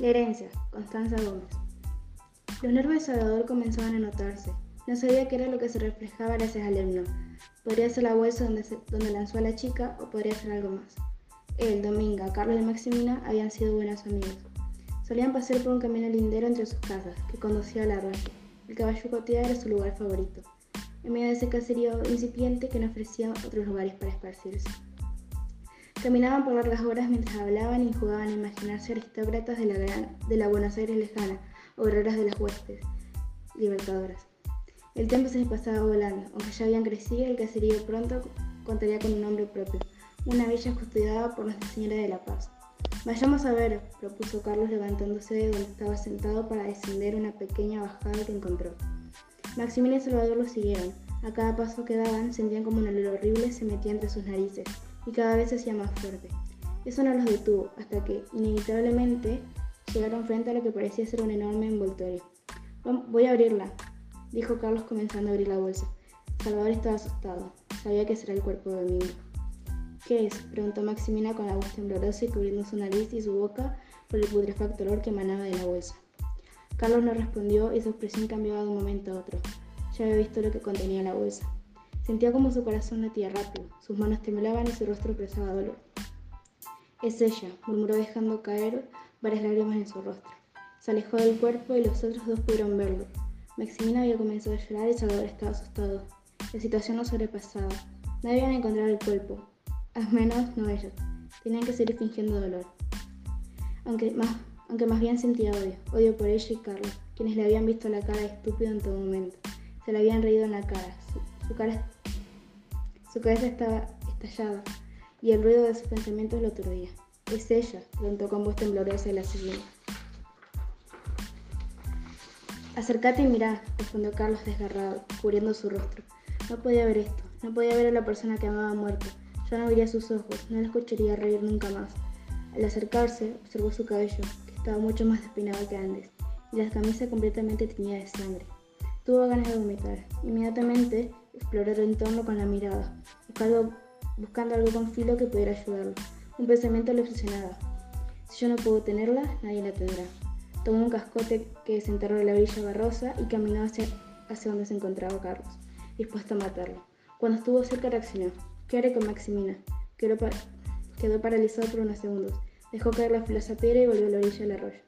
La herencia, Constanza Gómez. Los nervios de Salvador comenzaban a notarse. No sabía qué era lo que se reflejaba gracias al himno. Podría ser la bolsa donde, donde lanzó a la chica o podría ser algo más. Él, Dominga, Carlos y Maximina habían sido buenos amigos. Solían pasar por un camino lindero entre sus casas, que conducía a la arroyo. El caballo cotea era su lugar favorito, en medio de ese caserío incipiente que no ofrecía otros lugares para esparcirse. Caminaban por largas horas mientras hablaban y jugaban a imaginarse aristócratas de la, de la Buenos Aires lejana o guerreras de las huestes libertadoras. El tiempo se pasaba volando, aunque ya habían crecido, el caserío pronto contaría con un nombre propio, una villa custodiada por Nuestra Señora de la Paz. Vayamos a ver, propuso Carlos levantándose de donde estaba sentado para descender una pequeña bajada que encontró. Maximiliano y Salvador lo siguieron. A cada paso que daban sentían como un olor horrible se metía entre sus narices y cada vez se hacía más fuerte. Eso no los detuvo, hasta que, inevitablemente, llegaron frente a lo que parecía ser un enorme envoltorio. Voy a abrirla, dijo Carlos comenzando a abrir la bolsa. Salvador estaba asustado. Sabía que será el cuerpo de Domingo. ¿Qué es? preguntó Maximina con la voz temblorosa y cubriendo su nariz y su boca por el putrefacto olor que emanaba de la bolsa. Carlos no respondió y su expresión cambiaba de un momento a otro. Ya había visto lo que contenía la bolsa. Sentía como su corazón latía rápido, sus manos temblaban y su rostro expresaba dolor. Es ella, murmuró dejando caer varias lágrimas en su rostro. Se alejó del cuerpo y los otros dos pudieron verlo. Maximina había comenzado a llorar y Salvador estaba asustado. La situación lo sobrepasaba. Nadie había encontrado el cuerpo, al menos no ellos. Tenían que seguir fingiendo dolor. Aunque más, aunque más bien sentía odio. Odio por ella y Carlos, quienes le habían visto la cara de estúpido en todo momento. Se le habían reído en la cara. Su, cara, su cabeza estaba estallada y el ruido de sus pensamientos lo aturdía. Es ella, preguntó con voz temblorosa el asesino. Acércate y mirá, respondió Carlos desgarrado, cubriendo su rostro. No podía ver esto, no podía ver a la persona que amaba muerta. Ya no vería sus ojos, no la escucharía reír nunca más. Al acercarse, observó su cabello, que estaba mucho más despeinado que antes, y la camisa completamente teñida de sangre. Tuvo ganas de vomitar. Inmediatamente exploró el entorno con la mirada, buscando, buscando algo con filo que pudiera ayudarlo. Un pensamiento le obsesionaba. Si yo no puedo tenerla, nadie la tendrá. Tomó un cascote que desenterró de la orilla barrosa y caminó hacia, hacia donde se encontraba Carlos, dispuesto a matarlo. Cuando estuvo cerca reaccionó. ¿Qué haré con Maximina? Quedó, quedó paralizado por unos segundos. Dejó caer la filosa piedra y volvió a la orilla del arroyo.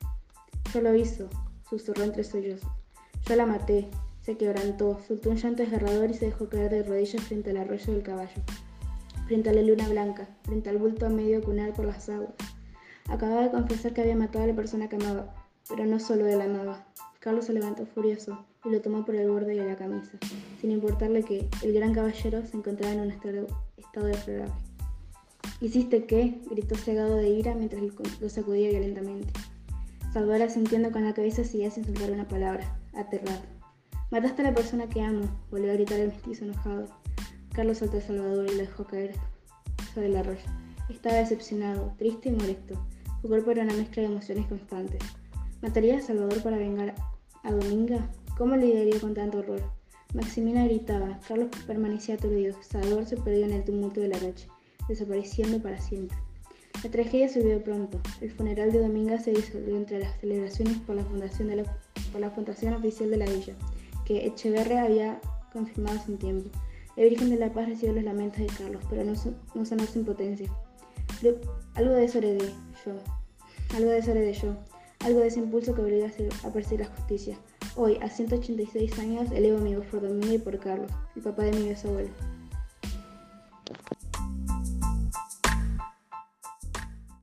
Yo lo hizo, susurró entre sollozos. Yo la maté. Se quebrantó, soltó un llanto desgarrador y se dejó caer de rodillas frente al arroyo del caballo, frente a la luna blanca, frente al bulto a medio cunar por las aguas. Acababa de confesar que había matado a la persona que amaba, pero no solo la amaba. Carlos se levantó furioso y lo tomó por el borde de la camisa, sin importarle que el gran caballero se encontraba en un estado, deplorable. ¿Hiciste qué? gritó cegado de ira mientras lo sacudía violentamente. Salvador sintiendo con la cabeza seguía sin soltar una palabra, aterrado. Mataste a la persona que amo, volvió a gritar el mestizo enojado. Carlos saltó a Salvador y lo dejó caer sobre el arroyo. Estaba decepcionado, triste y molesto. Su cuerpo era una mezcla de emociones constantes. ¿Mataría a Salvador para vengar a Dominga? ¿Cómo lidiaría con tanto horror? Maximina gritaba, Carlos permanecía aturdido, Salvador se perdió en el tumulto de la noche, desapareciendo para siempre. La tragedia se olvidó pronto. El funeral de Dominga se disolvió entre las celebraciones por la fundación, de la, por la fundación oficial de la villa, que Echeverre había confirmado hace un tiempo. La Virgen de la Paz recibió los lamentos de Carlos, pero no, no sanó su impotencia. algo de eso heredé yo. Algo de eso heredé yo algo de ese impulso que obliga a perseguir la justicia. Hoy, a 186 años, elevo mi voz por Domingo y por Carlos, el papá de mi bisabuelo.